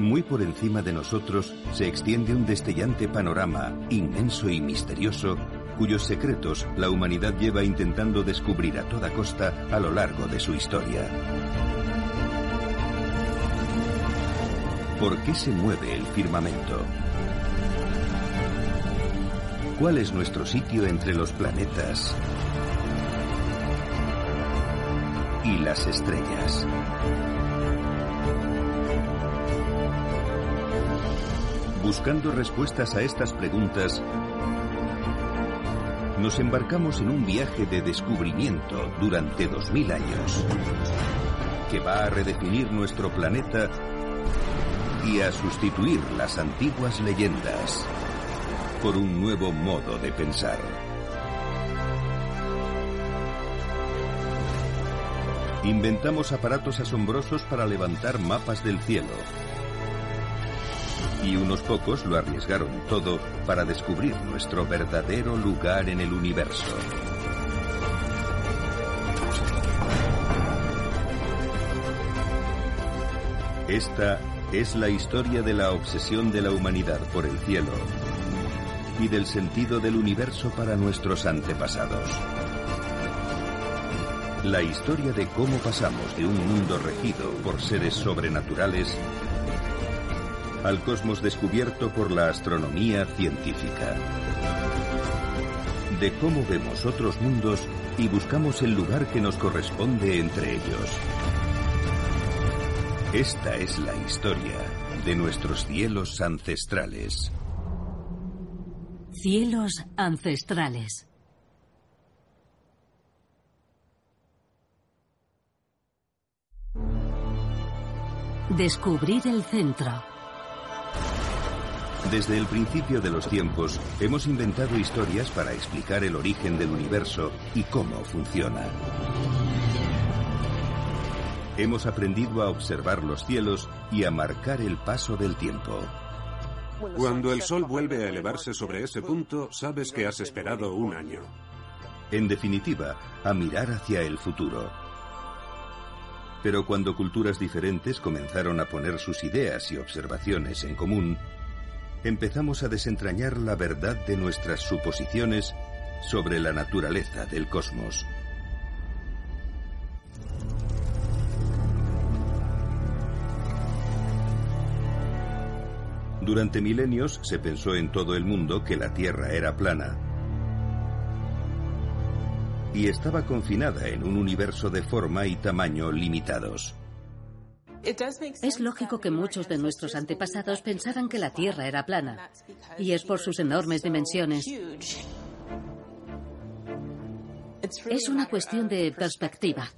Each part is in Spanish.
Muy por encima de nosotros se extiende un destellante panorama, inmenso y misterioso, cuyos secretos la humanidad lleva intentando descubrir a toda costa a lo largo de su historia. ¿Por qué se mueve el firmamento? ¿Cuál es nuestro sitio entre los planetas y las estrellas? Buscando respuestas a estas preguntas, nos embarcamos en un viaje de descubrimiento durante 2000 años, que va a redefinir nuestro planeta y a sustituir las antiguas leyendas por un nuevo modo de pensar. Inventamos aparatos asombrosos para levantar mapas del cielo. Y unos pocos lo arriesgaron todo para descubrir nuestro verdadero lugar en el universo. Esta es la historia de la obsesión de la humanidad por el cielo y del sentido del universo para nuestros antepasados. La historia de cómo pasamos de un mundo regido por seres sobrenaturales al cosmos descubierto por la astronomía científica. De cómo vemos otros mundos y buscamos el lugar que nos corresponde entre ellos. Esta es la historia de nuestros cielos ancestrales. Cielos ancestrales. Descubrir el centro. Desde el principio de los tiempos, hemos inventado historias para explicar el origen del universo y cómo funciona. Hemos aprendido a observar los cielos y a marcar el paso del tiempo. Cuando el Sol vuelve a elevarse sobre ese punto, sabes que has esperado un año. En definitiva, a mirar hacia el futuro. Pero cuando culturas diferentes comenzaron a poner sus ideas y observaciones en común, empezamos a desentrañar la verdad de nuestras suposiciones sobre la naturaleza del cosmos. Durante milenios se pensó en todo el mundo que la Tierra era plana y estaba confinada en un universo de forma y tamaño limitados. Es lógico que muchos de nuestros antepasados pensaran que la Tierra era plana, y es por sus enormes dimensiones. Es una cuestión de perspectiva.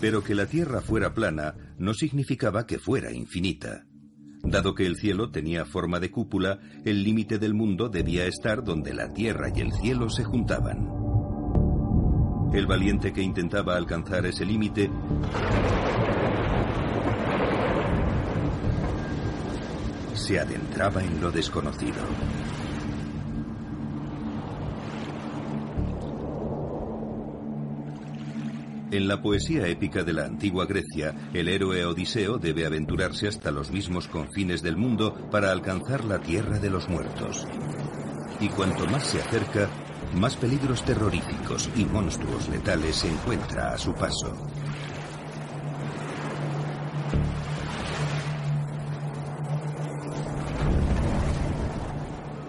Pero que la Tierra fuera plana no significaba que fuera infinita. Dado que el cielo tenía forma de cúpula, el límite del mundo debía estar donde la tierra y el cielo se juntaban. El valiente que intentaba alcanzar ese límite se adentraba en lo desconocido. En la poesía épica de la antigua Grecia, el héroe Odiseo debe aventurarse hasta los mismos confines del mundo para alcanzar la tierra de los muertos. Y cuanto más se acerca, más peligros terroríficos y monstruos letales se encuentra a su paso.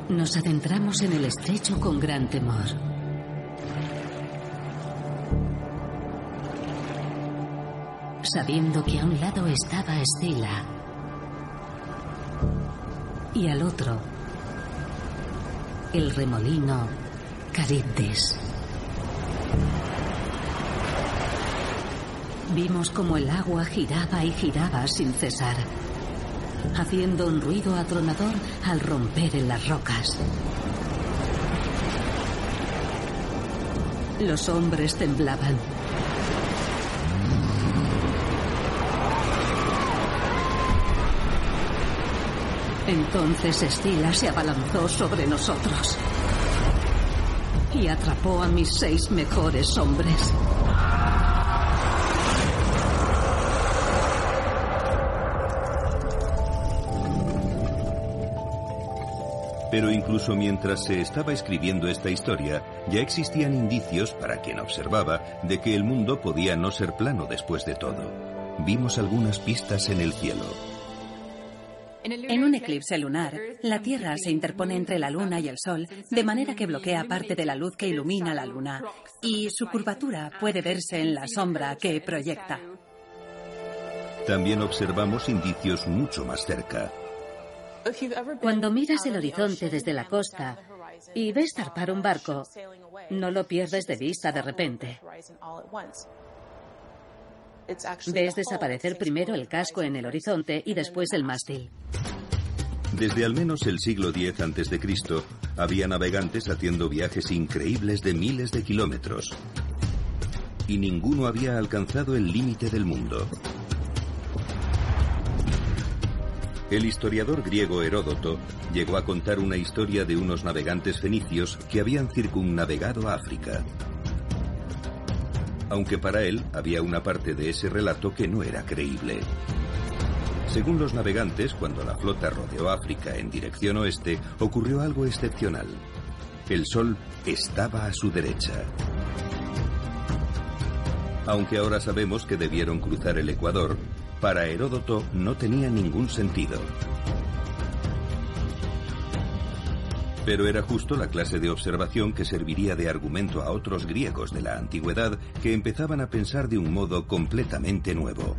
Nos adentramos en el estrecho con gran temor. sabiendo que a un lado estaba Estela y al otro el remolino Caribdes. Vimos como el agua giraba y giraba sin cesar, haciendo un ruido atronador al romper en las rocas. Los hombres temblaban. Entonces Estila se abalanzó sobre nosotros y atrapó a mis seis mejores hombres. Pero incluso mientras se estaba escribiendo esta historia, ya existían indicios para quien observaba de que el mundo podía no ser plano después de todo. Vimos algunas pistas en el cielo. En un eclipse lunar, la Tierra se interpone entre la Luna y el Sol, de manera que bloquea parte de la luz que ilumina la Luna, y su curvatura puede verse en la sombra que proyecta. También observamos indicios mucho más cerca. Cuando miras el horizonte desde la costa y ves zarpar un barco, no lo pierdes de vista de repente. Ves desaparecer primero el casco en el horizonte y después el mástil. Desde al menos el siglo X a.C., había navegantes haciendo viajes increíbles de miles de kilómetros. Y ninguno había alcanzado el límite del mundo. El historiador griego Heródoto llegó a contar una historia de unos navegantes fenicios que habían circunnavegado África aunque para él había una parte de ese relato que no era creíble. Según los navegantes, cuando la flota rodeó África en dirección oeste, ocurrió algo excepcional. El sol estaba a su derecha. Aunque ahora sabemos que debieron cruzar el Ecuador, para Heródoto no tenía ningún sentido. Pero era justo la clase de observación que serviría de argumento a otros griegos de la antigüedad que empezaban a pensar de un modo completamente nuevo.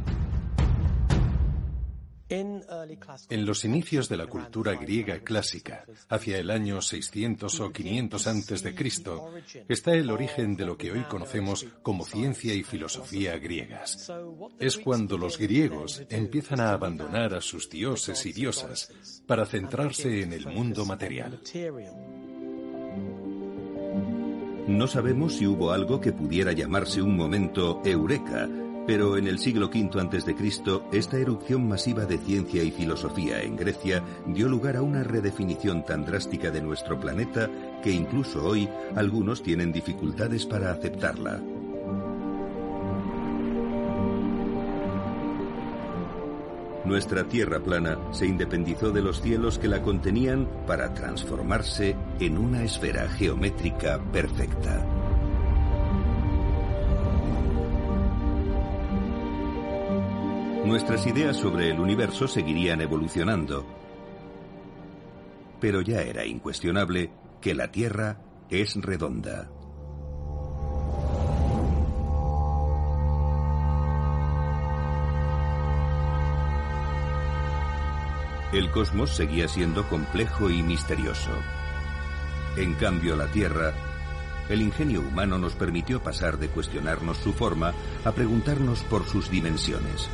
En los inicios de la cultura griega clásica, hacia el año 600 o 500 antes de Cristo, está el origen de lo que hoy conocemos como ciencia y filosofía griegas. Es cuando los griegos empiezan a abandonar a sus dioses y diosas para centrarse en el mundo material. No sabemos si hubo algo que pudiera llamarse un momento eureka, pero en el siglo V a.C., esta erupción masiva de ciencia y filosofía en Grecia dio lugar a una redefinición tan drástica de nuestro planeta que incluso hoy algunos tienen dificultades para aceptarla. Nuestra Tierra plana se independizó de los cielos que la contenían para transformarse en una esfera geométrica perfecta. Nuestras ideas sobre el universo seguirían evolucionando. Pero ya era incuestionable que la Tierra es redonda. El cosmos seguía siendo complejo y misterioso. En cambio, la Tierra, el ingenio humano nos permitió pasar de cuestionarnos su forma a preguntarnos por sus dimensiones.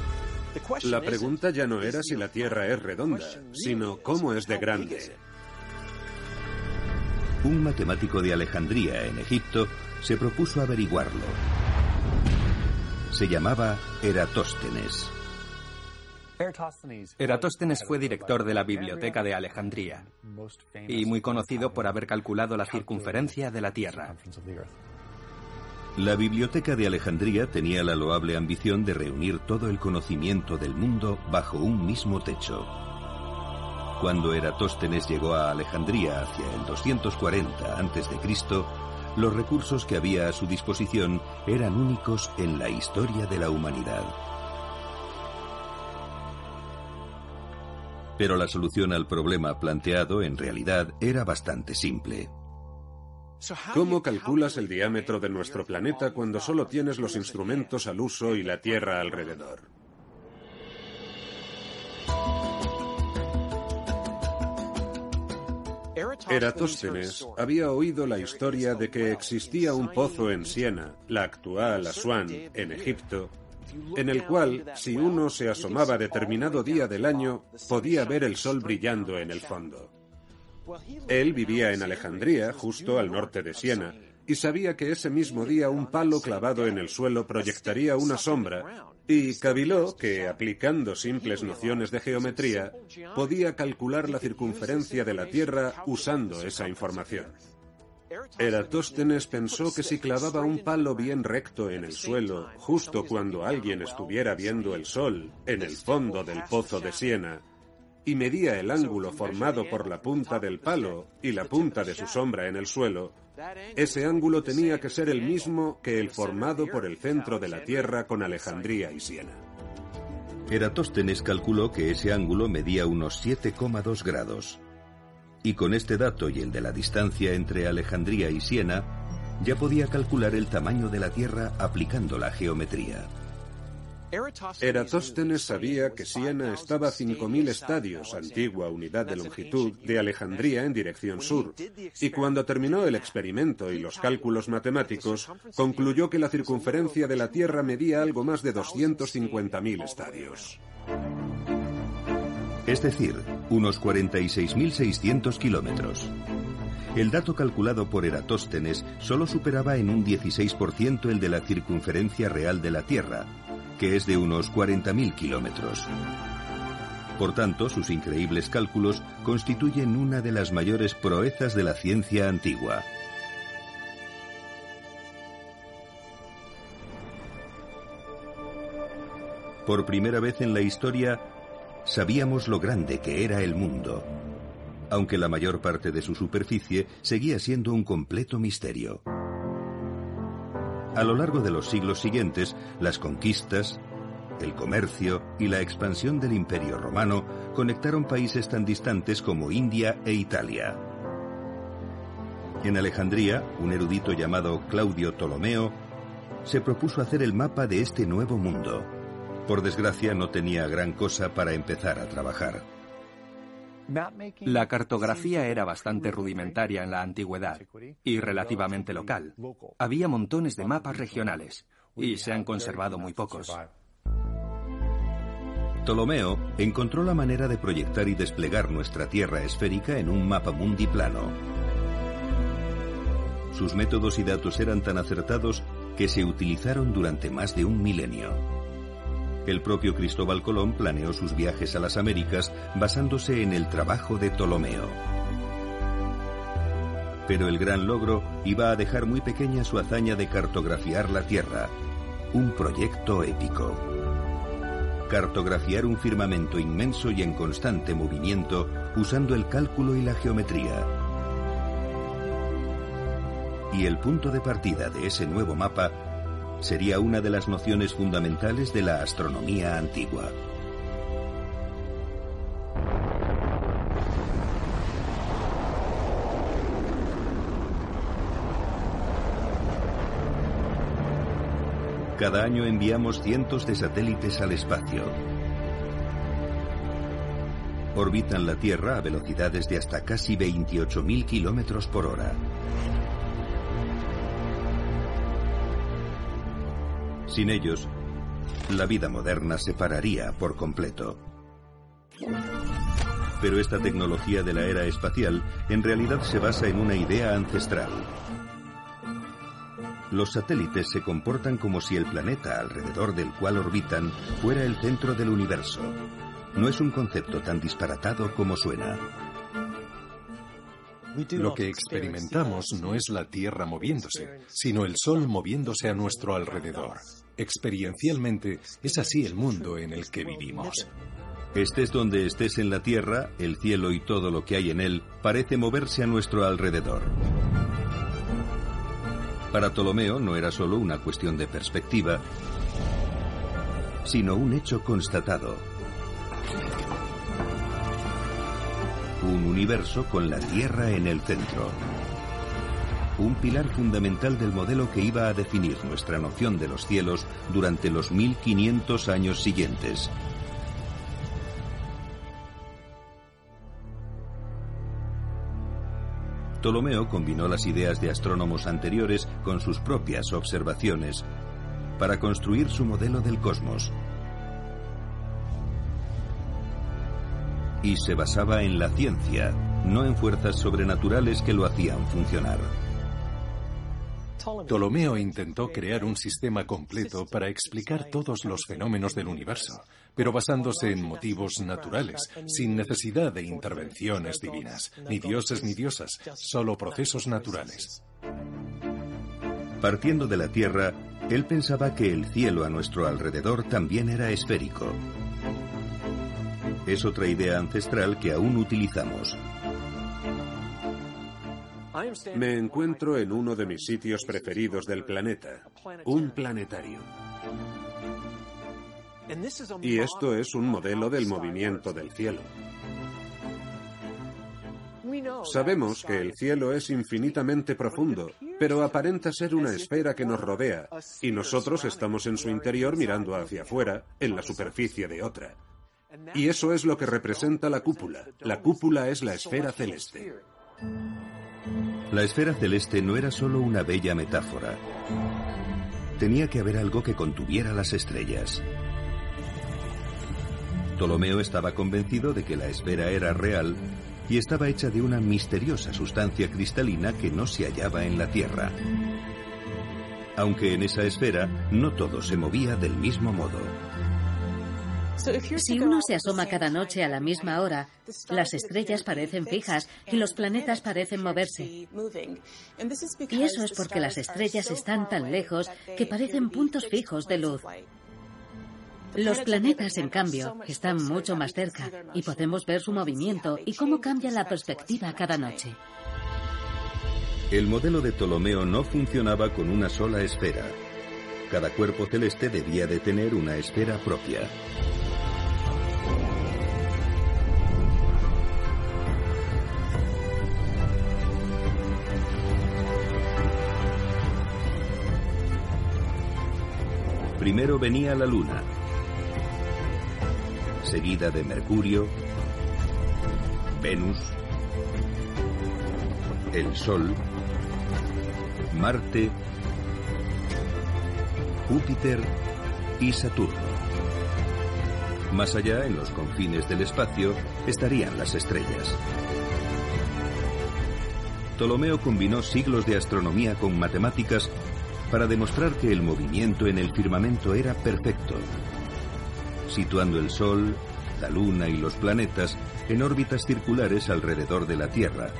La pregunta ya no era si la Tierra es redonda, sino cómo es de grande. Un matemático de Alejandría, en Egipto, se propuso averiguarlo. Se llamaba Eratóstenes. Eratóstenes fue director de la Biblioteca de Alejandría y muy conocido por haber calculado la circunferencia de la Tierra. La Biblioteca de Alejandría tenía la loable ambición de reunir todo el conocimiento del mundo bajo un mismo techo. Cuando Eratóstenes llegó a Alejandría hacia el 240 a.C., los recursos que había a su disposición eran únicos en la historia de la humanidad. Pero la solución al problema planteado en realidad era bastante simple. ¿Cómo calculas el diámetro de nuestro planeta cuando solo tienes los instrumentos al uso y la Tierra alrededor? Eratóstenes había oído la historia de que existía un pozo en Siena, la actual Asuán, en Egipto, en el cual, si uno se asomaba determinado día del año, podía ver el sol brillando en el fondo. Él vivía en Alejandría, justo al norte de Siena, y sabía que ese mismo día un palo clavado en el suelo proyectaría una sombra, y caviló que, aplicando simples nociones de geometría, podía calcular la circunferencia de la Tierra usando esa información. Eratóstenes pensó que si clavaba un palo bien recto en el suelo, justo cuando alguien estuviera viendo el sol en el fondo del pozo de Siena, y medía el ángulo formado por la punta del palo y la punta de su sombra en el suelo, ese ángulo tenía que ser el mismo que el formado por el centro de la Tierra con Alejandría y Siena. Eratóstenes calculó que ese ángulo medía unos 7,2 grados. Y con este dato y el de la distancia entre Alejandría y Siena, ya podía calcular el tamaño de la Tierra aplicando la geometría. Eratóstenes sabía que Siena estaba a 5.000 estadios, antigua unidad de longitud, de Alejandría en dirección sur, y cuando terminó el experimento y los cálculos matemáticos, concluyó que la circunferencia de la Tierra medía algo más de 250.000 estadios. Es decir, unos 46.600 kilómetros. El dato calculado por Eratóstenes solo superaba en un 16% el de la circunferencia real de la Tierra, que es de unos 40.000 kilómetros. Por tanto, sus increíbles cálculos constituyen una de las mayores proezas de la ciencia antigua. Por primera vez en la historia, sabíamos lo grande que era el mundo, aunque la mayor parte de su superficie seguía siendo un completo misterio. A lo largo de los siglos siguientes, las conquistas, el comercio y la expansión del Imperio Romano conectaron países tan distantes como India e Italia. En Alejandría, un erudito llamado Claudio Ptolomeo se propuso hacer el mapa de este nuevo mundo. Por desgracia no tenía gran cosa para empezar a trabajar. La cartografía era bastante rudimentaria en la antigüedad y relativamente local. Había montones de mapas regionales y se han conservado muy pocos. Ptolomeo encontró la manera de proyectar y desplegar nuestra Tierra esférica en un mapa mundi plano. Sus métodos y datos eran tan acertados que se utilizaron durante más de un milenio. El propio Cristóbal Colón planeó sus viajes a las Américas basándose en el trabajo de Ptolomeo. Pero el gran logro iba a dejar muy pequeña su hazaña de cartografiar la Tierra, un proyecto épico. Cartografiar un firmamento inmenso y en constante movimiento usando el cálculo y la geometría. Y el punto de partida de ese nuevo mapa sería una de las nociones fundamentales de la astronomía antigua. Cada año enviamos cientos de satélites al espacio. Orbitan la Tierra a velocidades de hasta casi 28.000 kilómetros por hora. Sin ellos, la vida moderna se pararía por completo. Pero esta tecnología de la era espacial en realidad se basa en una idea ancestral. Los satélites se comportan como si el planeta alrededor del cual orbitan fuera el centro del universo. No es un concepto tan disparatado como suena. Lo que experimentamos no es la Tierra moviéndose, sino el Sol moviéndose a nuestro alrededor. Experiencialmente es así el mundo en el que vivimos. Estés donde estés en la Tierra, el cielo y todo lo que hay en él parece moverse a nuestro alrededor. Para Ptolomeo no era solo una cuestión de perspectiva, sino un hecho constatado. Un universo con la Tierra en el centro un pilar fundamental del modelo que iba a definir nuestra noción de los cielos durante los 1500 años siguientes. Ptolomeo combinó las ideas de astrónomos anteriores con sus propias observaciones para construir su modelo del cosmos. Y se basaba en la ciencia, no en fuerzas sobrenaturales que lo hacían funcionar. Ptolomeo intentó crear un sistema completo para explicar todos los fenómenos del universo, pero basándose en motivos naturales, sin necesidad de intervenciones divinas, ni dioses ni diosas, solo procesos naturales. Partiendo de la Tierra, él pensaba que el cielo a nuestro alrededor también era esférico. es otra idea ancestral que aún utilizamos. Me encuentro en uno de mis sitios preferidos del planeta, un planetario. Y esto es un modelo del movimiento del cielo. Sabemos que el cielo es infinitamente profundo, pero aparenta ser una esfera que nos rodea, y nosotros estamos en su interior mirando hacia afuera, en la superficie de otra. Y eso es lo que representa la cúpula. La cúpula es la esfera celeste. La esfera celeste no era solo una bella metáfora. Tenía que haber algo que contuviera las estrellas. Ptolomeo estaba convencido de que la esfera era real y estaba hecha de una misteriosa sustancia cristalina que no se hallaba en la Tierra. Aunque en esa esfera no todo se movía del mismo modo. Si uno se asoma cada noche a la misma hora, las estrellas parecen fijas y los planetas parecen moverse. Y eso es porque las estrellas están tan lejos que parecen puntos fijos de luz. Los planetas, en cambio, están mucho más cerca y podemos ver su movimiento y cómo cambia la perspectiva cada noche. El modelo de Ptolomeo no funcionaba con una sola esfera. Cada cuerpo celeste debía de tener una esfera propia. Primero venía la Luna, seguida de Mercurio, Venus, el Sol, Marte, Júpiter y Saturno. Más allá, en los confines del espacio, estarían las estrellas. Ptolomeo combinó siglos de astronomía con matemáticas para demostrar que el movimiento en el firmamento era perfecto situando el Sol, la Luna y los planetas en órbitas circulares alrededor de la Tierra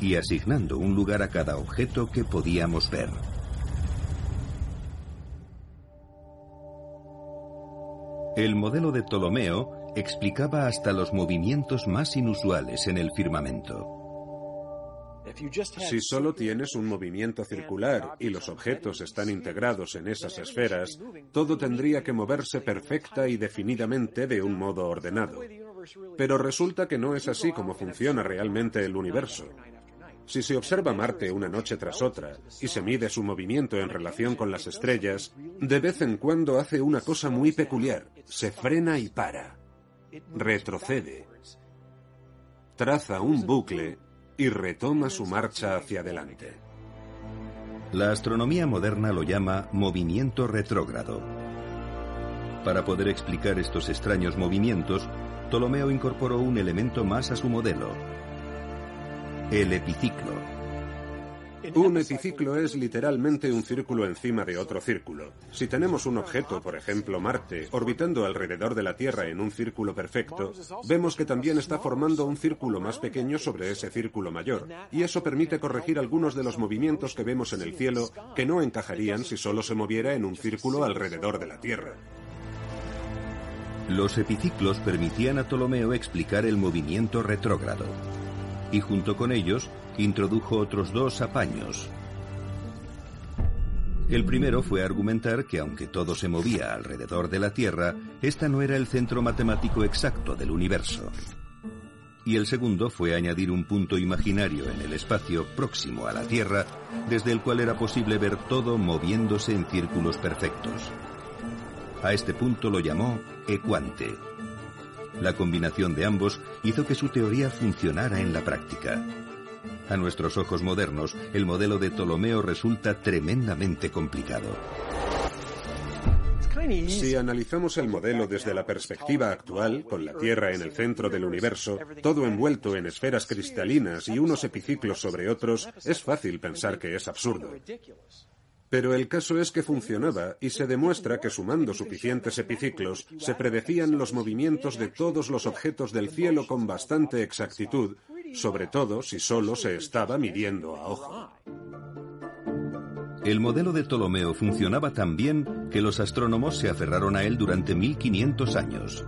y asignando un lugar a cada objeto que podíamos ver. El modelo de Ptolomeo explicaba hasta los movimientos más inusuales en el firmamento. Si solo tienes un movimiento circular y los objetos están integrados en esas esferas, todo tendría que moverse perfecta y definidamente de un modo ordenado. Pero resulta que no es así como funciona realmente el universo. Si se observa Marte una noche tras otra y se mide su movimiento en relación con las estrellas, de vez en cuando hace una cosa muy peculiar. Se frena y para. Retrocede. Traza un bucle y retoma su marcha hacia adelante. La astronomía moderna lo llama movimiento retrógrado. Para poder explicar estos extraños movimientos, Ptolomeo incorporó un elemento más a su modelo, el epiciclo. Un epiciclo es literalmente un círculo encima de otro círculo. Si tenemos un objeto, por ejemplo Marte, orbitando alrededor de la Tierra en un círculo perfecto, vemos que también está formando un círculo más pequeño sobre ese círculo mayor, y eso permite corregir algunos de los movimientos que vemos en el cielo que no encajarían si solo se moviera en un círculo alrededor de la Tierra. Los epiciclos permitían a Ptolomeo explicar el movimiento retrógrado, y junto con ellos introdujo otros dos apaños. El primero fue argumentar que aunque todo se movía alrededor de la Tierra, esta no era el centro matemático exacto del universo. Y el segundo fue añadir un punto imaginario en el espacio próximo a la Tierra, desde el cual era posible ver todo moviéndose en círculos perfectos. A este punto lo llamó ecuante. La combinación de ambos hizo que su teoría funcionara en la práctica. A nuestros ojos modernos, el modelo de Ptolomeo resulta tremendamente complicado. Si analizamos el modelo desde la perspectiva actual, con la Tierra en el centro del universo, todo envuelto en esferas cristalinas y unos epiciclos sobre otros, es fácil pensar que es absurdo. Pero el caso es que funcionaba y se demuestra que sumando suficientes epiciclos se predecían los movimientos de todos los objetos del cielo con bastante exactitud sobre todo si solo se estaba midiendo a ojo. El modelo de Ptolomeo funcionaba tan bien que los astrónomos se aferraron a él durante 1500 años.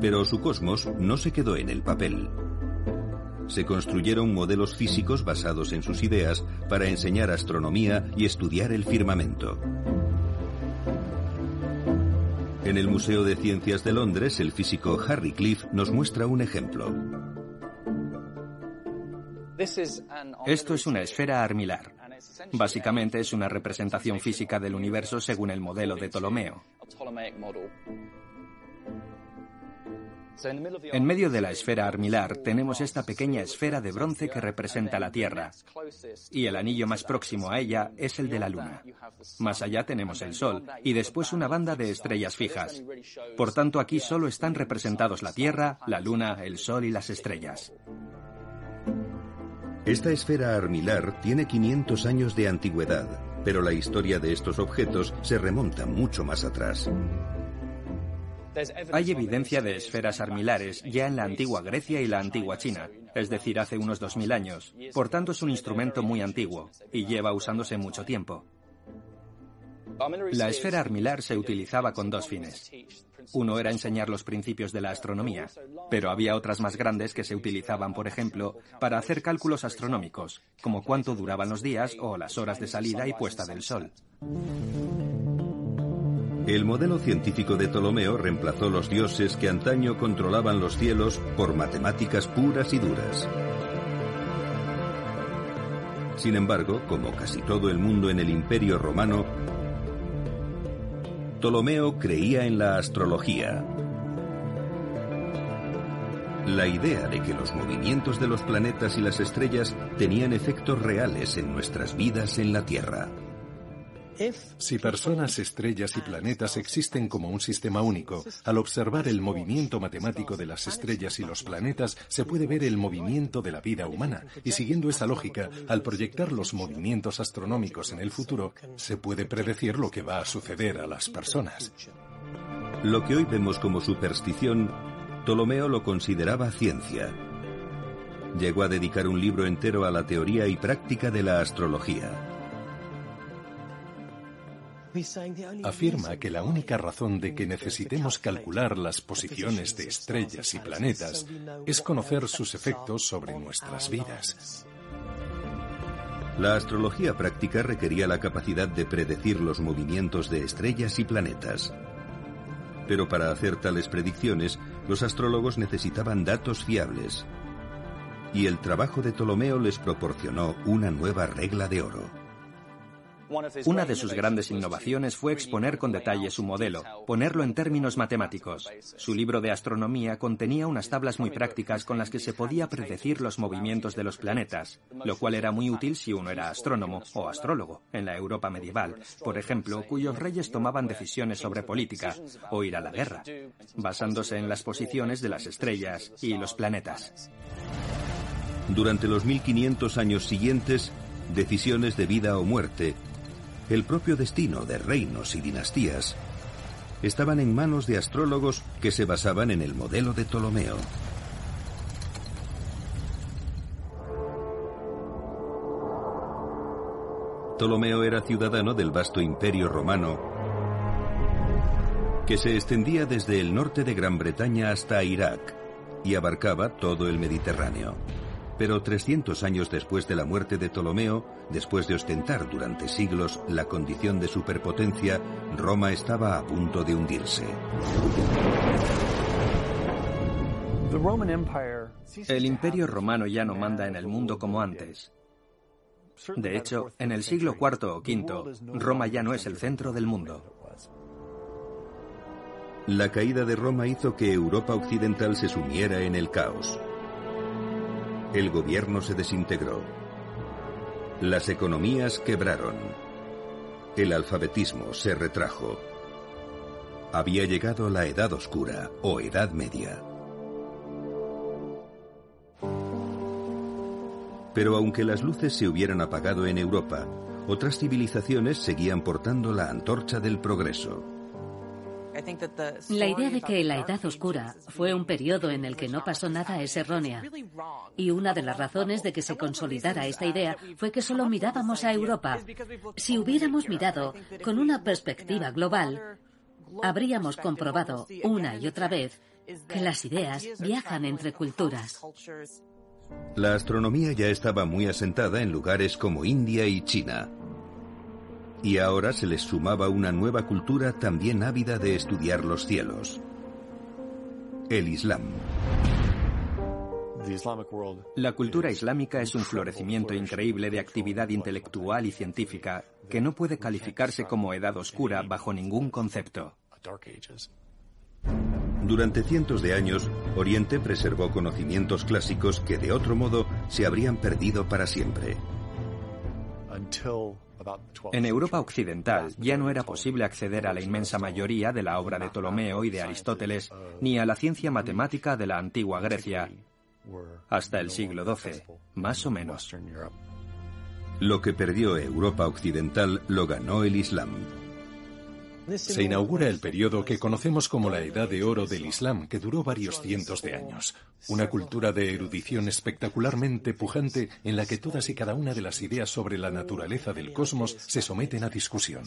Pero su cosmos no se quedó en el papel. Se construyeron modelos físicos basados en sus ideas para enseñar astronomía y estudiar el firmamento. En el Museo de Ciencias de Londres, el físico Harry Cliff nos muestra un ejemplo. Esto es una esfera armilar. Básicamente es una representación física del universo según el modelo de Ptolomeo. En medio de la esfera armilar tenemos esta pequeña esfera de bronce que representa la Tierra. Y el anillo más próximo a ella es el de la Luna. Más allá tenemos el Sol y después una banda de estrellas fijas. Por tanto, aquí solo están representados la Tierra, la Luna, el Sol y las estrellas. Esta esfera armilar tiene 500 años de antigüedad, pero la historia de estos objetos se remonta mucho más atrás. Hay evidencia de esferas armilares ya en la antigua Grecia y la antigua China, es decir, hace unos 2000 años. Por tanto, es un instrumento muy antiguo y lleva usándose mucho tiempo. La esfera armilar se utilizaba con dos fines. Uno era enseñar los principios de la astronomía, pero había otras más grandes que se utilizaban, por ejemplo, para hacer cálculos astronómicos, como cuánto duraban los días o las horas de salida y puesta del sol. El modelo científico de Ptolomeo reemplazó los dioses que antaño controlaban los cielos por matemáticas puras y duras. Sin embargo, como casi todo el mundo en el Imperio Romano, Ptolomeo creía en la astrología. La idea de que los movimientos de los planetas y las estrellas tenían efectos reales en nuestras vidas en la Tierra. Si personas, estrellas y planetas existen como un sistema único, al observar el movimiento matemático de las estrellas y los planetas, se puede ver el movimiento de la vida humana. Y siguiendo esa lógica, al proyectar los movimientos astronómicos en el futuro, se puede predecir lo que va a suceder a las personas. Lo que hoy vemos como superstición, Ptolomeo lo consideraba ciencia. Llegó a dedicar un libro entero a la teoría y práctica de la astrología. Afirma que la única razón de que necesitemos calcular las posiciones de estrellas y planetas es conocer sus efectos sobre nuestras vidas. La astrología práctica requería la capacidad de predecir los movimientos de estrellas y planetas. Pero para hacer tales predicciones, los astrólogos necesitaban datos fiables. Y el trabajo de Ptolomeo les proporcionó una nueva regla de oro. Una de sus grandes innovaciones fue exponer con detalle su modelo, ponerlo en términos matemáticos. Su libro de astronomía contenía unas tablas muy prácticas con las que se podía predecir los movimientos de los planetas, lo cual era muy útil si uno era astrónomo o astrólogo en la Europa medieval, por ejemplo, cuyos reyes tomaban decisiones sobre política o ir a la guerra, basándose en las posiciones de las estrellas y los planetas. Durante los 1500 años siguientes, decisiones de vida o muerte el propio destino de reinos y dinastías, estaban en manos de astrólogos que se basaban en el modelo de Ptolomeo. Ptolomeo era ciudadano del vasto imperio romano que se extendía desde el norte de Gran Bretaña hasta Irak y abarcaba todo el Mediterráneo. Pero 300 años después de la muerte de Ptolomeo, después de ostentar durante siglos la condición de superpotencia, Roma estaba a punto de hundirse. El imperio romano ya no manda en el mundo como antes. De hecho, en el siglo IV o V, Roma ya no es el centro del mundo. La caída de Roma hizo que Europa occidental se sumiera en el caos. El gobierno se desintegró. Las economías quebraron. El alfabetismo se retrajo. Había llegado la Edad Oscura o Edad Media. Pero aunque las luces se hubieran apagado en Europa, otras civilizaciones seguían portando la antorcha del progreso. La idea de que la Edad Oscura fue un periodo en el que no pasó nada es errónea. Y una de las razones de que se consolidara esta idea fue que solo mirábamos a Europa. Si hubiéramos mirado con una perspectiva global, habríamos comprobado una y otra vez que las ideas viajan entre culturas. La astronomía ya estaba muy asentada en lugares como India y China. Y ahora se les sumaba una nueva cultura también ávida de estudiar los cielos. El Islam. La cultura islámica es un florecimiento increíble de actividad intelectual y científica que no puede calificarse como edad oscura bajo ningún concepto. Durante cientos de años, Oriente preservó conocimientos clásicos que de otro modo se habrían perdido para siempre. En Europa occidental ya no era posible acceder a la inmensa mayoría de la obra de Ptolomeo y de Aristóteles, ni a la ciencia matemática de la antigua Grecia, hasta el siglo XII, más o menos. Lo que perdió Europa occidental lo ganó el Islam. Se inaugura el periodo que conocemos como la Edad de Oro del Islam, que duró varios cientos de años. Una cultura de erudición espectacularmente pujante en la que todas y cada una de las ideas sobre la naturaleza del cosmos se someten a discusión.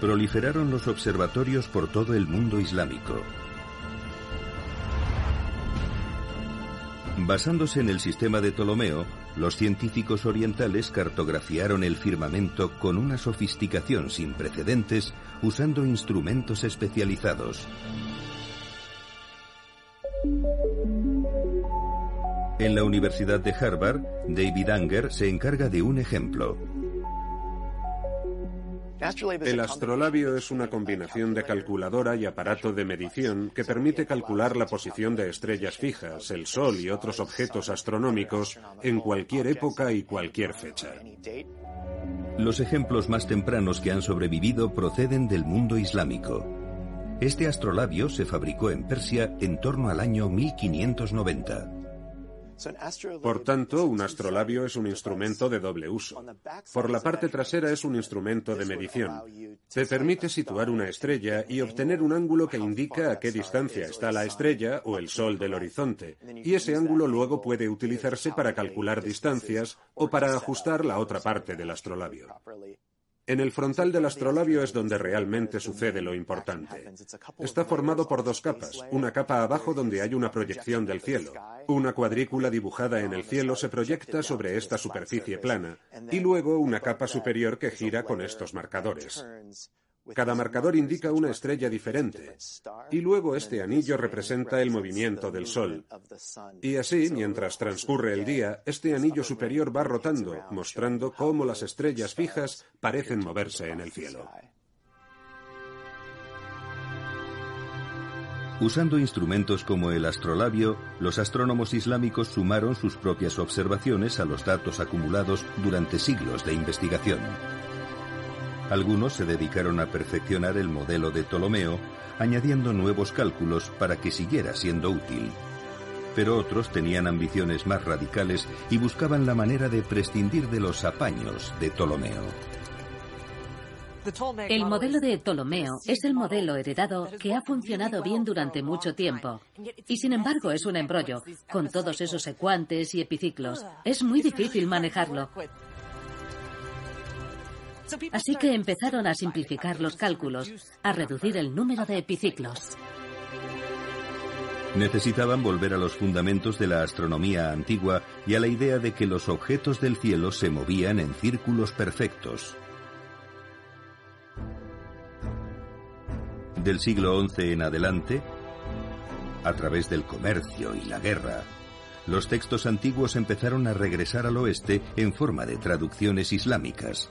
Proliferaron los observatorios por todo el mundo islámico. Basándose en el sistema de Ptolomeo, los científicos orientales cartografiaron el firmamento con una sofisticación sin precedentes usando instrumentos especializados. En la Universidad de Harvard, David Anger se encarga de un ejemplo. El astrolabio es una combinación de calculadora y aparato de medición que permite calcular la posición de estrellas fijas, el Sol y otros objetos astronómicos en cualquier época y cualquier fecha. Los ejemplos más tempranos que han sobrevivido proceden del mundo islámico. Este astrolabio se fabricó en Persia en torno al año 1590. Por tanto, un astrolabio es un instrumento de doble uso. Por la parte trasera es un instrumento de medición. Te permite situar una estrella y obtener un ángulo que indica a qué distancia está la estrella o el sol del horizonte, y ese ángulo luego puede utilizarse para calcular distancias o para ajustar la otra parte del astrolabio. En el frontal del astrolabio es donde realmente sucede lo importante. Está formado por dos capas, una capa abajo donde hay una proyección del cielo. Una cuadrícula dibujada en el cielo se proyecta sobre esta superficie plana y luego una capa superior que gira con estos marcadores. Cada marcador indica una estrella diferente y luego este anillo representa el movimiento del Sol. Y así, mientras transcurre el día, este anillo superior va rotando, mostrando cómo las estrellas fijas parecen moverse en el cielo. Usando instrumentos como el astrolabio, los astrónomos islámicos sumaron sus propias observaciones a los datos acumulados durante siglos de investigación. Algunos se dedicaron a perfeccionar el modelo de Ptolomeo, añadiendo nuevos cálculos para que siguiera siendo útil. Pero otros tenían ambiciones más radicales y buscaban la manera de prescindir de los apaños de Ptolomeo. El modelo de Ptolomeo es el modelo heredado que ha funcionado bien durante mucho tiempo. Y sin embargo es un embrollo, con todos esos secuantes y epiciclos. Es muy difícil manejarlo. Así que empezaron a simplificar los cálculos, a reducir el número de epiciclos. Necesitaban volver a los fundamentos de la astronomía antigua y a la idea de que los objetos del cielo se movían en círculos perfectos. Del siglo XI en adelante, a través del comercio y la guerra, los textos antiguos empezaron a regresar al oeste en forma de traducciones islámicas.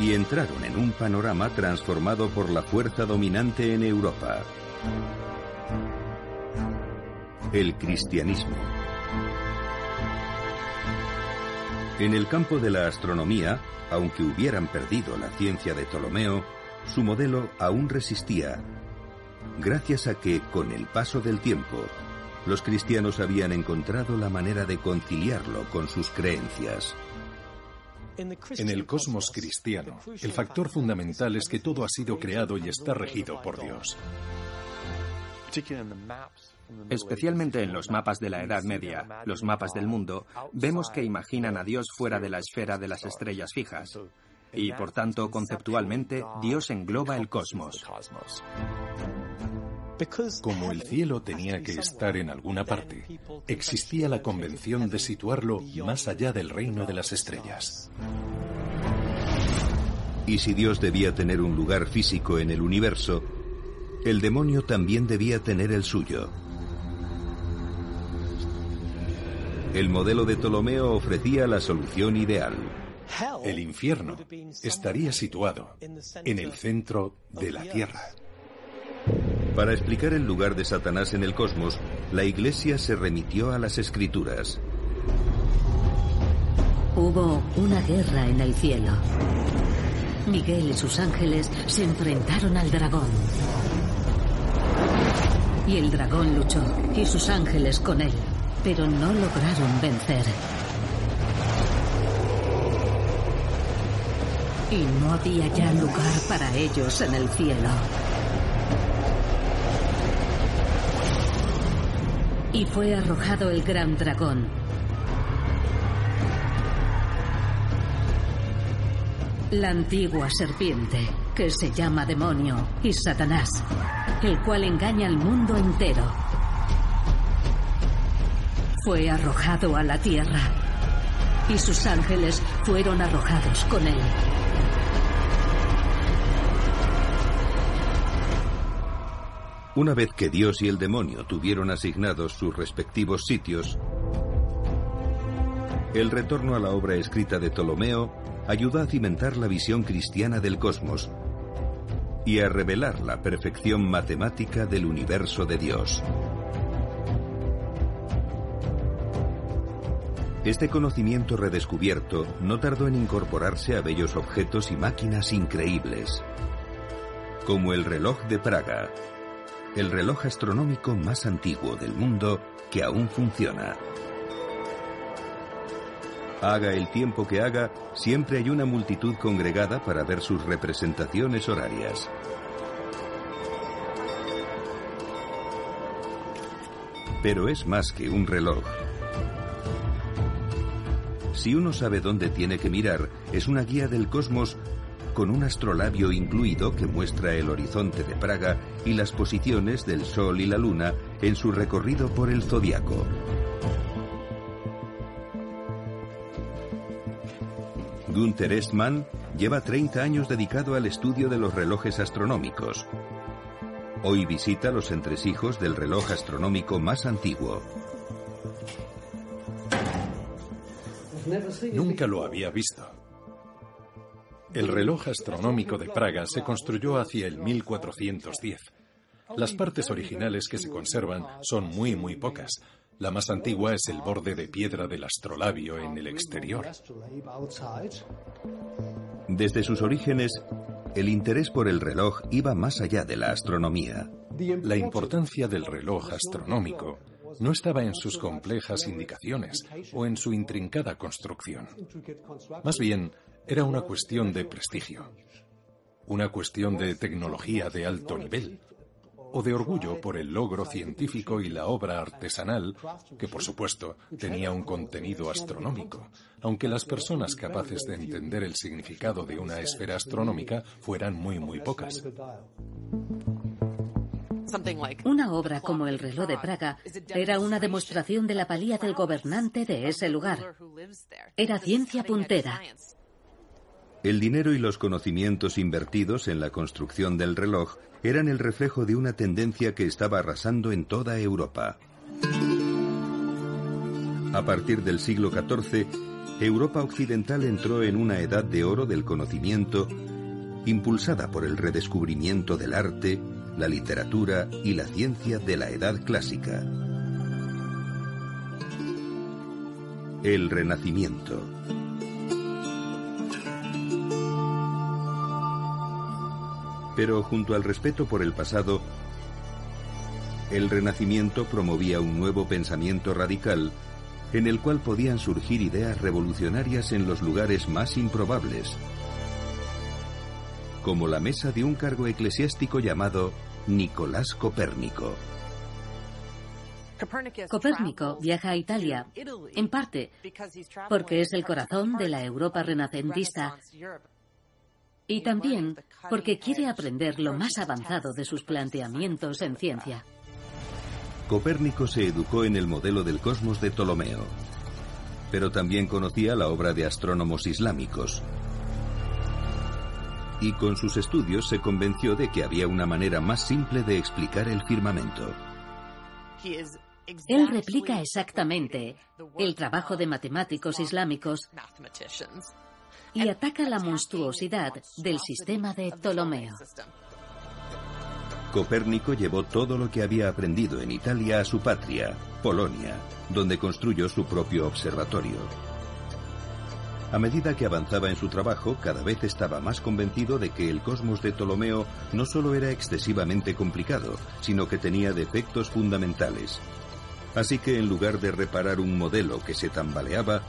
Y entraron en un panorama transformado por la fuerza dominante en Europa, el cristianismo. En el campo de la astronomía, aunque hubieran perdido la ciencia de Ptolomeo, su modelo aún resistía, gracias a que, con el paso del tiempo, los cristianos habían encontrado la manera de conciliarlo con sus creencias. En el cosmos cristiano, el factor fundamental es que todo ha sido creado y está regido por Dios. Especialmente en los mapas de la Edad Media, los mapas del mundo, vemos que imaginan a Dios fuera de la esfera de las estrellas fijas. Y por tanto, conceptualmente, Dios engloba el cosmos. Como el cielo tenía que estar en alguna parte, existía la convención de situarlo más allá del reino de las estrellas. Y si Dios debía tener un lugar físico en el universo, el demonio también debía tener el suyo. El modelo de Ptolomeo ofrecía la solución ideal. El infierno estaría situado en el centro de la Tierra. Para explicar el lugar de Satanás en el cosmos, la Iglesia se remitió a las Escrituras. Hubo una guerra en el cielo. Miguel y sus ángeles se enfrentaron al dragón. Y el dragón luchó, y sus ángeles con él, pero no lograron vencer. Y no había ya lugar para ellos en el cielo. Y fue arrojado el gran dragón. La antigua serpiente, que se llama demonio y Satanás, el cual engaña al mundo entero. Fue arrojado a la tierra y sus ángeles fueron arrojados con él. Una vez que Dios y el demonio tuvieron asignados sus respectivos sitios, el retorno a la obra escrita de Ptolomeo ayudó a cimentar la visión cristiana del cosmos y a revelar la perfección matemática del universo de Dios. Este conocimiento redescubierto no tardó en incorporarse a bellos objetos y máquinas increíbles, como el reloj de Praga, el reloj astronómico más antiguo del mundo que aún funciona. Haga el tiempo que haga, siempre hay una multitud congregada para ver sus representaciones horarias. Pero es más que un reloj. Si uno sabe dónde tiene que mirar, es una guía del cosmos con un astrolabio incluido que muestra el horizonte de Praga y las posiciones del Sol y la Luna en su recorrido por el zodiaco. Gunther Estmann lleva 30 años dedicado al estudio de los relojes astronómicos. Hoy visita los entresijos del reloj astronómico más antiguo. Nunca lo había visto. El reloj astronómico de Praga se construyó hacia el 1410. Las partes originales que se conservan son muy, muy pocas, la más antigua es el borde de piedra del astrolabio en el exterior. Desde sus orígenes, el interés por el reloj iba más allá de la astronomía. La importancia del reloj astronómico no estaba en sus complejas indicaciones o en su intrincada construcción. Más bien, era una cuestión de prestigio, una cuestión de tecnología de alto nivel, o de orgullo por el logro científico y la obra artesanal, que por supuesto tenía un contenido astronómico, aunque las personas capaces de entender el significado de una esfera astronómica fueran muy, muy pocas. Una obra como el reloj de Praga era una demostración de la valía del gobernante de ese lugar. Era ciencia puntera. El dinero y los conocimientos invertidos en la construcción del reloj eran el reflejo de una tendencia que estaba arrasando en toda Europa. A partir del siglo XIV, Europa occidental entró en una edad de oro del conocimiento, impulsada por el redescubrimiento del arte, la literatura y la ciencia de la edad clásica. El Renacimiento. Pero junto al respeto por el pasado, el Renacimiento promovía un nuevo pensamiento radical en el cual podían surgir ideas revolucionarias en los lugares más improbables, como la mesa de un cargo eclesiástico llamado Nicolás Copérnico. Copérnico viaja a Italia, en parte porque es el corazón de la Europa renacentista y también porque quiere aprender lo más avanzado de sus planteamientos en ciencia. Copérnico se educó en el modelo del cosmos de Ptolomeo, pero también conocía la obra de astrónomos islámicos. Y con sus estudios se convenció de que había una manera más simple de explicar el firmamento. Él replica exactamente el trabajo de matemáticos islámicos y ataca la monstruosidad del sistema de Ptolomeo. Copérnico llevó todo lo que había aprendido en Italia a su patria, Polonia, donde construyó su propio observatorio. A medida que avanzaba en su trabajo, cada vez estaba más convencido de que el cosmos de Ptolomeo no solo era excesivamente complicado, sino que tenía defectos fundamentales. Así que en lugar de reparar un modelo que se tambaleaba,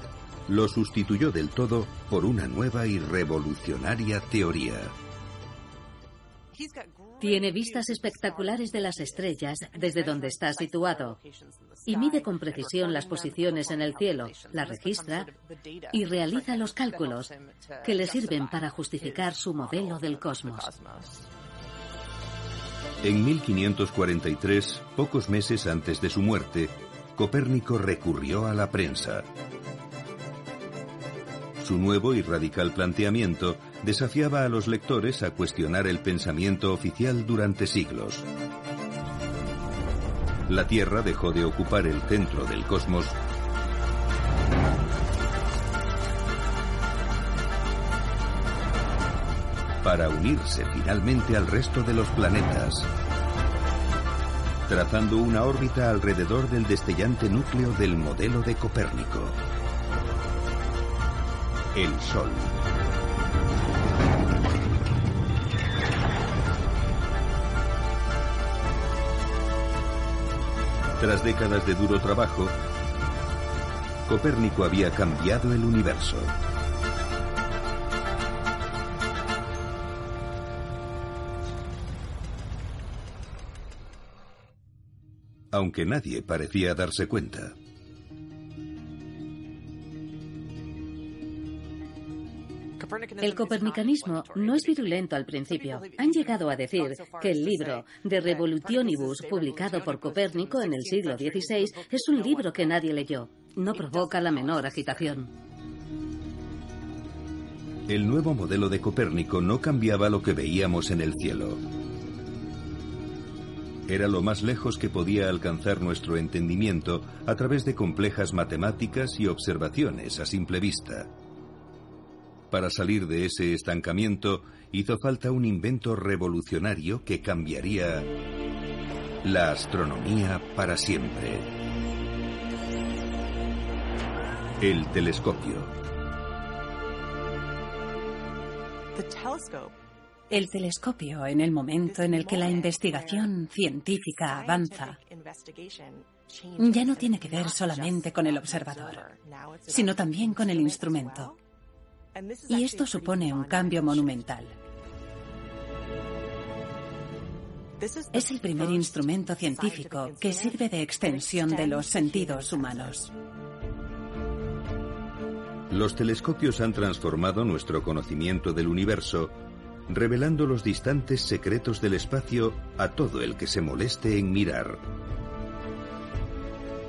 lo sustituyó del todo por una nueva y revolucionaria teoría. Tiene vistas espectaculares de las estrellas desde donde está situado y mide con precisión las posiciones en el cielo, las registra y realiza los cálculos que le sirven para justificar su modelo del cosmos. En 1543, pocos meses antes de su muerte, Copérnico recurrió a la prensa. Su nuevo y radical planteamiento desafiaba a los lectores a cuestionar el pensamiento oficial durante siglos. La Tierra dejó de ocupar el centro del cosmos. Para unirse finalmente al resto de los planetas, trazando una órbita alrededor del destellante núcleo del modelo de Copérnico el Sol. Tras décadas de duro trabajo, Copérnico había cambiado el universo. Aunque nadie parecía darse cuenta. El copernicanismo no es virulento al principio. Han llegado a decir que el libro De Revolutionibus, publicado por Copérnico en el siglo XVI, es un libro que nadie leyó. No provoca la menor agitación. El nuevo modelo de Copérnico no cambiaba lo que veíamos en el cielo. Era lo más lejos que podía alcanzar nuestro entendimiento a través de complejas matemáticas y observaciones a simple vista. Para salir de ese estancamiento hizo falta un invento revolucionario que cambiaría la astronomía para siempre. El telescopio. El telescopio, en el momento en el que la investigación científica avanza, ya no tiene que ver solamente con el observador, sino también con el instrumento. Y esto supone un cambio monumental. Es el primer instrumento científico que sirve de extensión de los sentidos humanos. Los telescopios han transformado nuestro conocimiento del universo, revelando los distantes secretos del espacio a todo el que se moleste en mirar.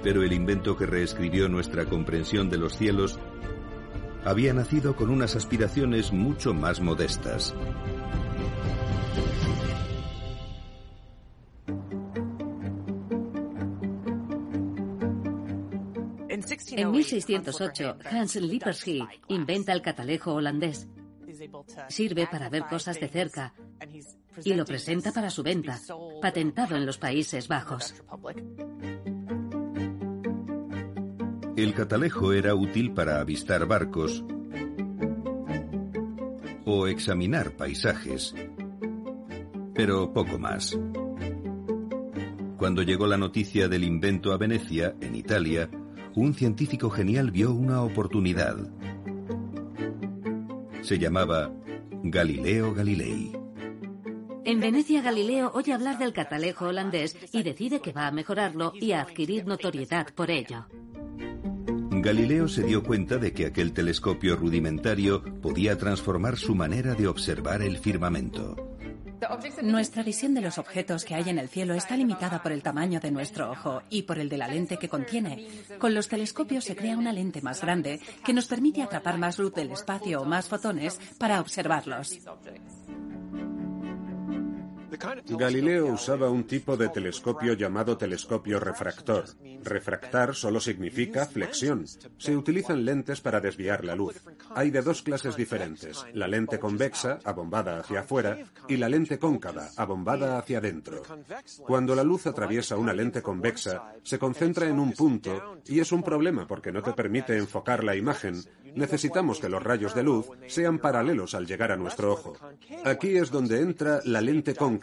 Pero el invento que reescribió nuestra comprensión de los cielos había nacido con unas aspiraciones mucho más modestas. En 1608, Hans Lippershey inventa el catalejo holandés. Sirve para ver cosas de cerca y lo presenta para su venta, patentado en los Países Bajos. El catalejo era útil para avistar barcos o examinar paisajes, pero poco más. Cuando llegó la noticia del invento a Venecia, en Italia, un científico genial vio una oportunidad. Se llamaba Galileo Galilei. En Venecia, Galileo oye hablar del catalejo holandés y decide que va a mejorarlo y a adquirir notoriedad por ello. Galileo se dio cuenta de que aquel telescopio rudimentario podía transformar su manera de observar el firmamento. Nuestra visión de los objetos que hay en el cielo está limitada por el tamaño de nuestro ojo y por el de la lente que contiene. Con los telescopios se crea una lente más grande que nos permite atrapar más luz del espacio o más fotones para observarlos. Galileo usaba un tipo de telescopio llamado telescopio refractor. Refractar solo significa flexión. Se utilizan lentes para desviar la luz. Hay de dos clases diferentes, la lente convexa, abombada hacia afuera, y la lente cóncava, abombada hacia adentro. Cuando la luz atraviesa una lente convexa, se concentra en un punto y es un problema porque no te permite enfocar la imagen. Necesitamos que los rayos de luz sean paralelos al llegar a nuestro ojo. Aquí es donde entra la lente cóncava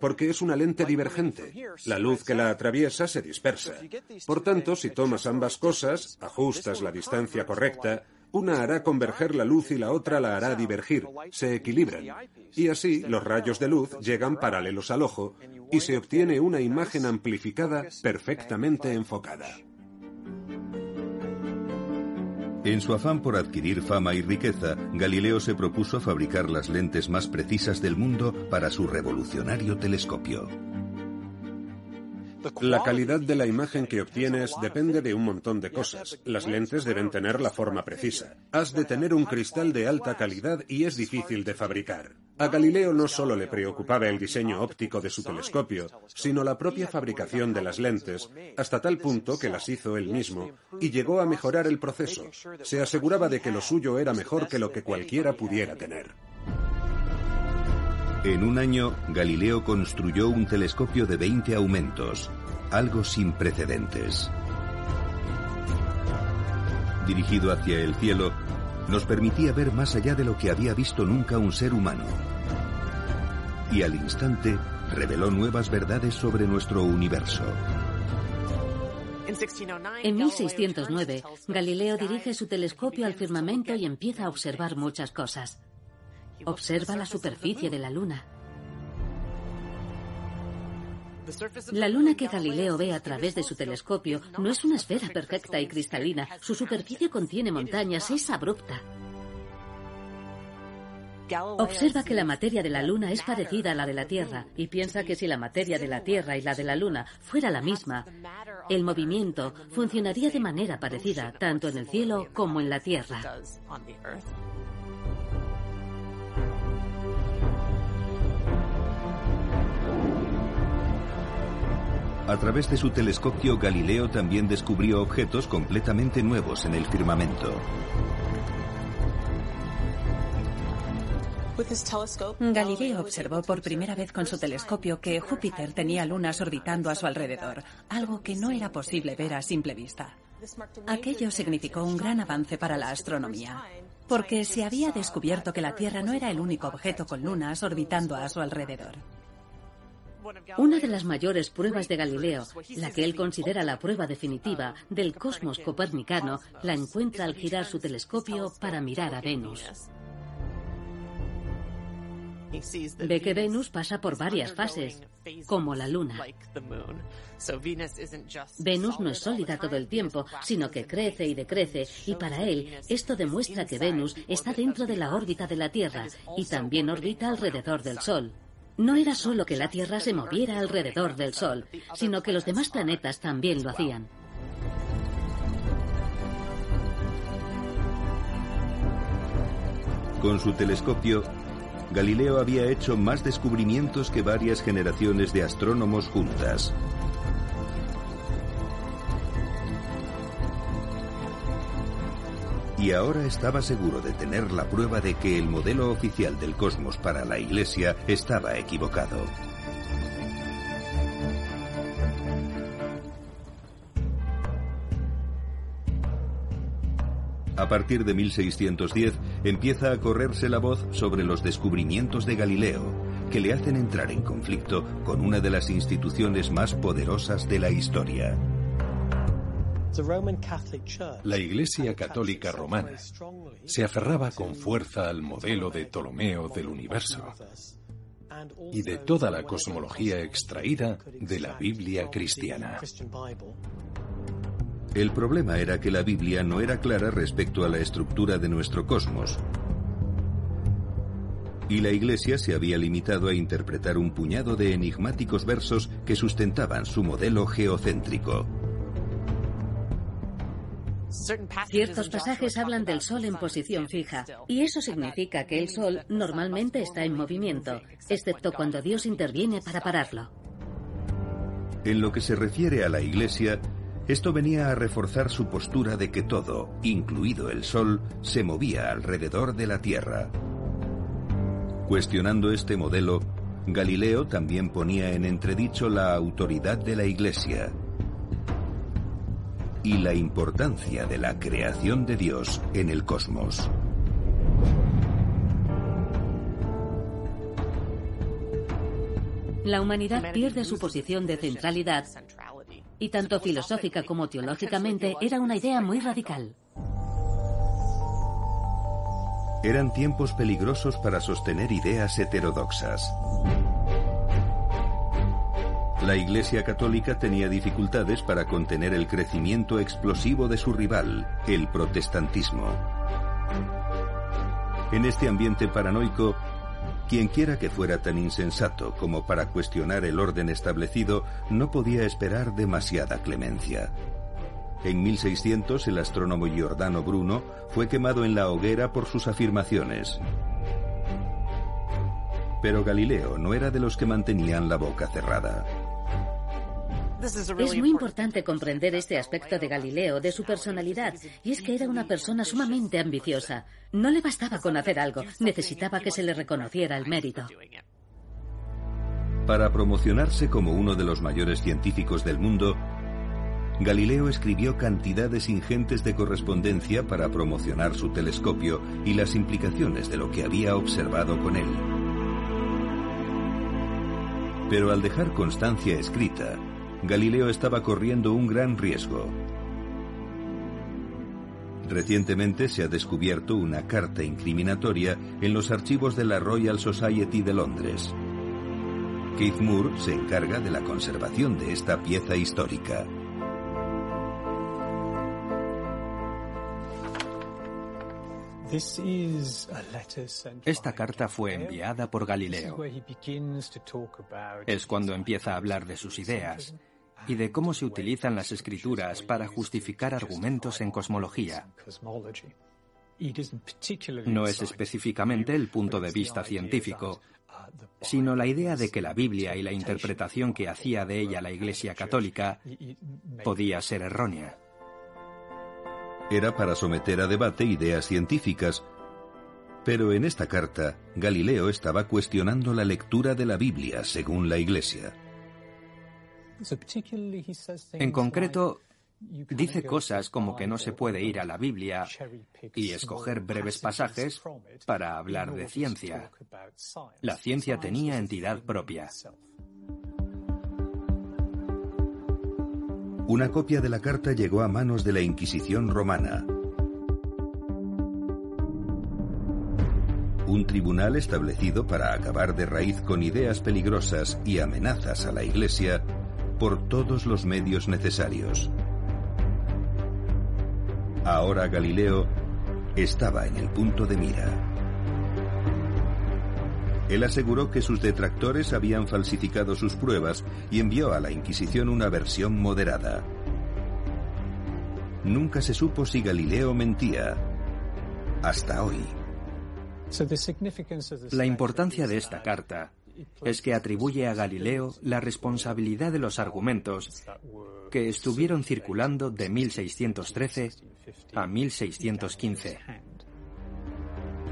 porque es una lente divergente. La luz que la atraviesa se dispersa. Por tanto, si tomas ambas cosas, ajustas la distancia correcta, una hará converger la luz y la otra la hará divergir. Se equilibran. Y así los rayos de luz llegan paralelos al ojo y se obtiene una imagen amplificada perfectamente enfocada. En su afán por adquirir fama y riqueza, Galileo se propuso fabricar las lentes más precisas del mundo para su revolucionario telescopio. La calidad de la imagen que obtienes depende de un montón de cosas. Las lentes deben tener la forma precisa. Has de tener un cristal de alta calidad y es difícil de fabricar. A Galileo no solo le preocupaba el diseño óptico de su telescopio, sino la propia fabricación de las lentes, hasta tal punto que las hizo él mismo y llegó a mejorar el proceso. Se aseguraba de que lo suyo era mejor que lo que cualquiera pudiera tener. En un año, Galileo construyó un telescopio de 20 aumentos, algo sin precedentes. Dirigido hacia el cielo, nos permitía ver más allá de lo que había visto nunca un ser humano. Y al instante reveló nuevas verdades sobre nuestro universo. En 1609, Galileo dirige su telescopio al firmamento y empieza a observar muchas cosas. Observa la superficie de la Luna. La luna que Galileo ve a través de su telescopio no es una esfera perfecta y cristalina. Su superficie contiene montañas, es abrupta. Observa que la materia de la Luna es parecida a la de la Tierra y piensa que si la materia de la Tierra y la de la Luna fuera la misma, el movimiento funcionaría de manera parecida tanto en el cielo como en la Tierra. A través de su telescopio, Galileo también descubrió objetos completamente nuevos en el firmamento. Galileo observó por primera vez con su telescopio que Júpiter tenía lunas orbitando a su alrededor, algo que no era posible ver a simple vista. Aquello significó un gran avance para la astronomía, porque se había descubierto que la Tierra no era el único objeto con lunas orbitando a su alrededor. Una de las mayores pruebas de Galileo, la que él considera la prueba definitiva del cosmos copernicano, la encuentra al girar su telescopio para mirar a Venus. Ve que Venus pasa por varias fases, como la Luna. Venus no es sólida todo el tiempo, sino que crece y decrece, y para él esto demuestra que Venus está dentro de la órbita de la Tierra y también orbita alrededor del Sol. No era solo que la Tierra se moviera alrededor del Sol, sino que los demás planetas también lo hacían. Con su telescopio, Galileo había hecho más descubrimientos que varias generaciones de astrónomos juntas. Y ahora estaba seguro de tener la prueba de que el modelo oficial del cosmos para la Iglesia estaba equivocado. A partir de 1610 empieza a correrse la voz sobre los descubrimientos de Galileo, que le hacen entrar en conflicto con una de las instituciones más poderosas de la historia. La Iglesia Católica Romana se aferraba con fuerza al modelo de Ptolomeo del universo y de toda la cosmología extraída de la Biblia cristiana. El problema era que la Biblia no era clara respecto a la estructura de nuestro cosmos. Y la Iglesia se había limitado a interpretar un puñado de enigmáticos versos que sustentaban su modelo geocéntrico. Ciertos pasajes hablan del Sol en posición fija, y eso significa que el Sol normalmente está en movimiento, excepto cuando Dios interviene para pararlo. En lo que se refiere a la Iglesia, esto venía a reforzar su postura de que todo, incluido el Sol, se movía alrededor de la Tierra. Cuestionando este modelo, Galileo también ponía en entredicho la autoridad de la Iglesia y la importancia de la creación de Dios en el cosmos. La humanidad pierde su posición de centralidad y tanto filosófica como teológicamente era una idea muy radical. Eran tiempos peligrosos para sostener ideas heterodoxas. La Iglesia Católica tenía dificultades para contener el crecimiento explosivo de su rival, el protestantismo. En este ambiente paranoico, quienquiera que fuera tan insensato como para cuestionar el orden establecido no podía esperar demasiada clemencia. En 1600 el astrónomo Giordano Bruno fue quemado en la hoguera por sus afirmaciones. Pero Galileo no era de los que mantenían la boca cerrada. Es muy importante comprender este aspecto de Galileo, de su personalidad, y es que era una persona sumamente ambiciosa. No le bastaba con hacer algo, necesitaba que se le reconociera el mérito. Para promocionarse como uno de los mayores científicos del mundo, Galileo escribió cantidades ingentes de correspondencia para promocionar su telescopio y las implicaciones de lo que había observado con él. Pero al dejar constancia escrita, Galileo estaba corriendo un gran riesgo. Recientemente se ha descubierto una carta incriminatoria en los archivos de la Royal Society de Londres. Keith Moore se encarga de la conservación de esta pieza histórica. Esta carta fue enviada por Galileo. Es cuando empieza a hablar de sus ideas y de cómo se utilizan las escrituras para justificar argumentos en cosmología. No es específicamente el punto de vista científico, sino la idea de que la Biblia y la interpretación que hacía de ella la Iglesia Católica podía ser errónea. Era para someter a debate ideas científicas, pero en esta carta Galileo estaba cuestionando la lectura de la Biblia según la Iglesia. En concreto, dice cosas como que no se puede ir a la Biblia y escoger breves pasajes para hablar de ciencia. La ciencia tenía entidad propia. Una copia de la carta llegó a manos de la Inquisición romana. Un tribunal establecido para acabar de raíz con ideas peligrosas y amenazas a la Iglesia por todos los medios necesarios. Ahora Galileo estaba en el punto de mira. Él aseguró que sus detractores habían falsificado sus pruebas y envió a la Inquisición una versión moderada. Nunca se supo si Galileo mentía. Hasta hoy. La importancia de esta carta es que atribuye a Galileo la responsabilidad de los argumentos que estuvieron circulando de 1613 a 1615.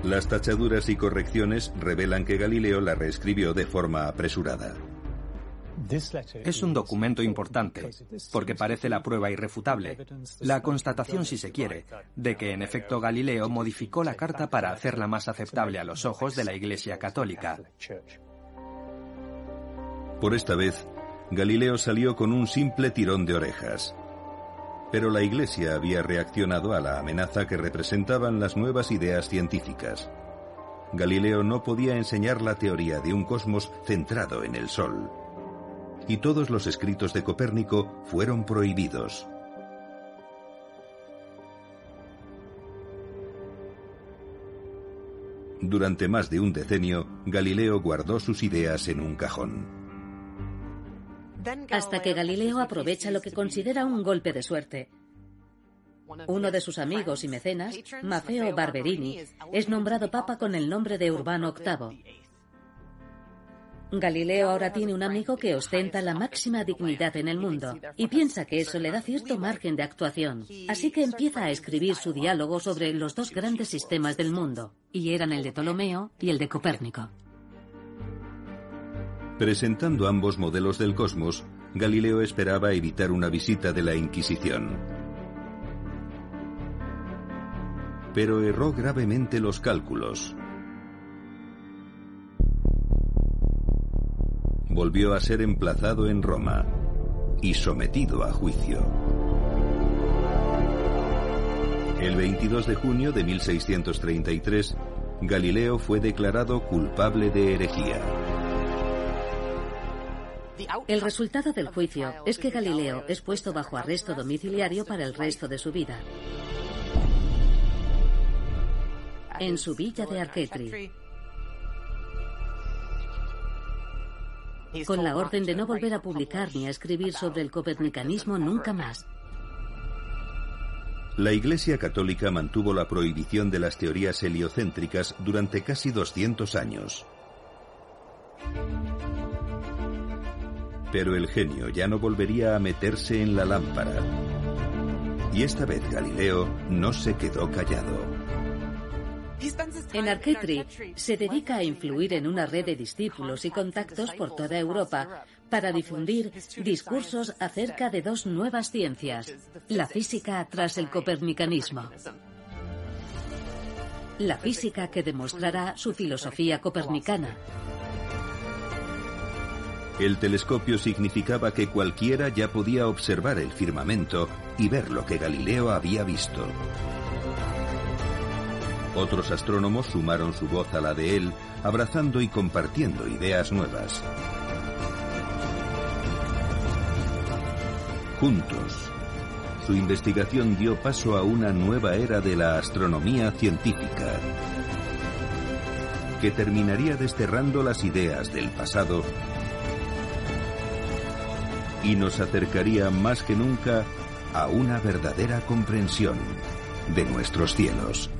Las tachaduras y correcciones revelan que Galileo la reescribió de forma apresurada. Es un documento importante, porque parece la prueba irrefutable, la constatación, si se quiere, de que en efecto Galileo modificó la carta para hacerla más aceptable a los ojos de la Iglesia Católica. Por esta vez, Galileo salió con un simple tirón de orejas. Pero la Iglesia había reaccionado a la amenaza que representaban las nuevas ideas científicas. Galileo no podía enseñar la teoría de un cosmos centrado en el Sol. Y todos los escritos de Copérnico fueron prohibidos. Durante más de un decenio, Galileo guardó sus ideas en un cajón. Hasta que Galileo aprovecha lo que considera un golpe de suerte. Uno de sus amigos y mecenas, Maffeo Barberini, es nombrado papa con el nombre de Urbano VIII. Galileo ahora tiene un amigo que ostenta la máxima dignidad en el mundo y piensa que eso le da cierto margen de actuación. Así que empieza a escribir su diálogo sobre los dos grandes sistemas del mundo, y eran el de Ptolomeo y el de Copérnico. Presentando ambos modelos del cosmos, Galileo esperaba evitar una visita de la Inquisición. Pero erró gravemente los cálculos. volvió a ser emplazado en Roma y sometido a juicio. El 22 de junio de 1633, Galileo fue declarado culpable de herejía. El resultado del juicio es que Galileo es puesto bajo arresto domiciliario para el resto de su vida. En su villa de Archetri. con la orden de no volver a publicar ni a escribir sobre el copernicanismo nunca más. La Iglesia Católica mantuvo la prohibición de las teorías heliocéntricas durante casi 200 años. Pero el genio ya no volvería a meterse en la lámpara. Y esta vez Galileo no se quedó callado. En Archetri se dedica a influir en una red de discípulos y contactos por toda Europa para difundir discursos acerca de dos nuevas ciencias, la física tras el copernicanismo. La física que demostrará su filosofía copernicana. El telescopio significaba que cualquiera ya podía observar el firmamento y ver lo que Galileo había visto. Otros astrónomos sumaron su voz a la de él, abrazando y compartiendo ideas nuevas. Juntos, su investigación dio paso a una nueva era de la astronomía científica, que terminaría desterrando las ideas del pasado y nos acercaría más que nunca a una verdadera comprensión de nuestros cielos.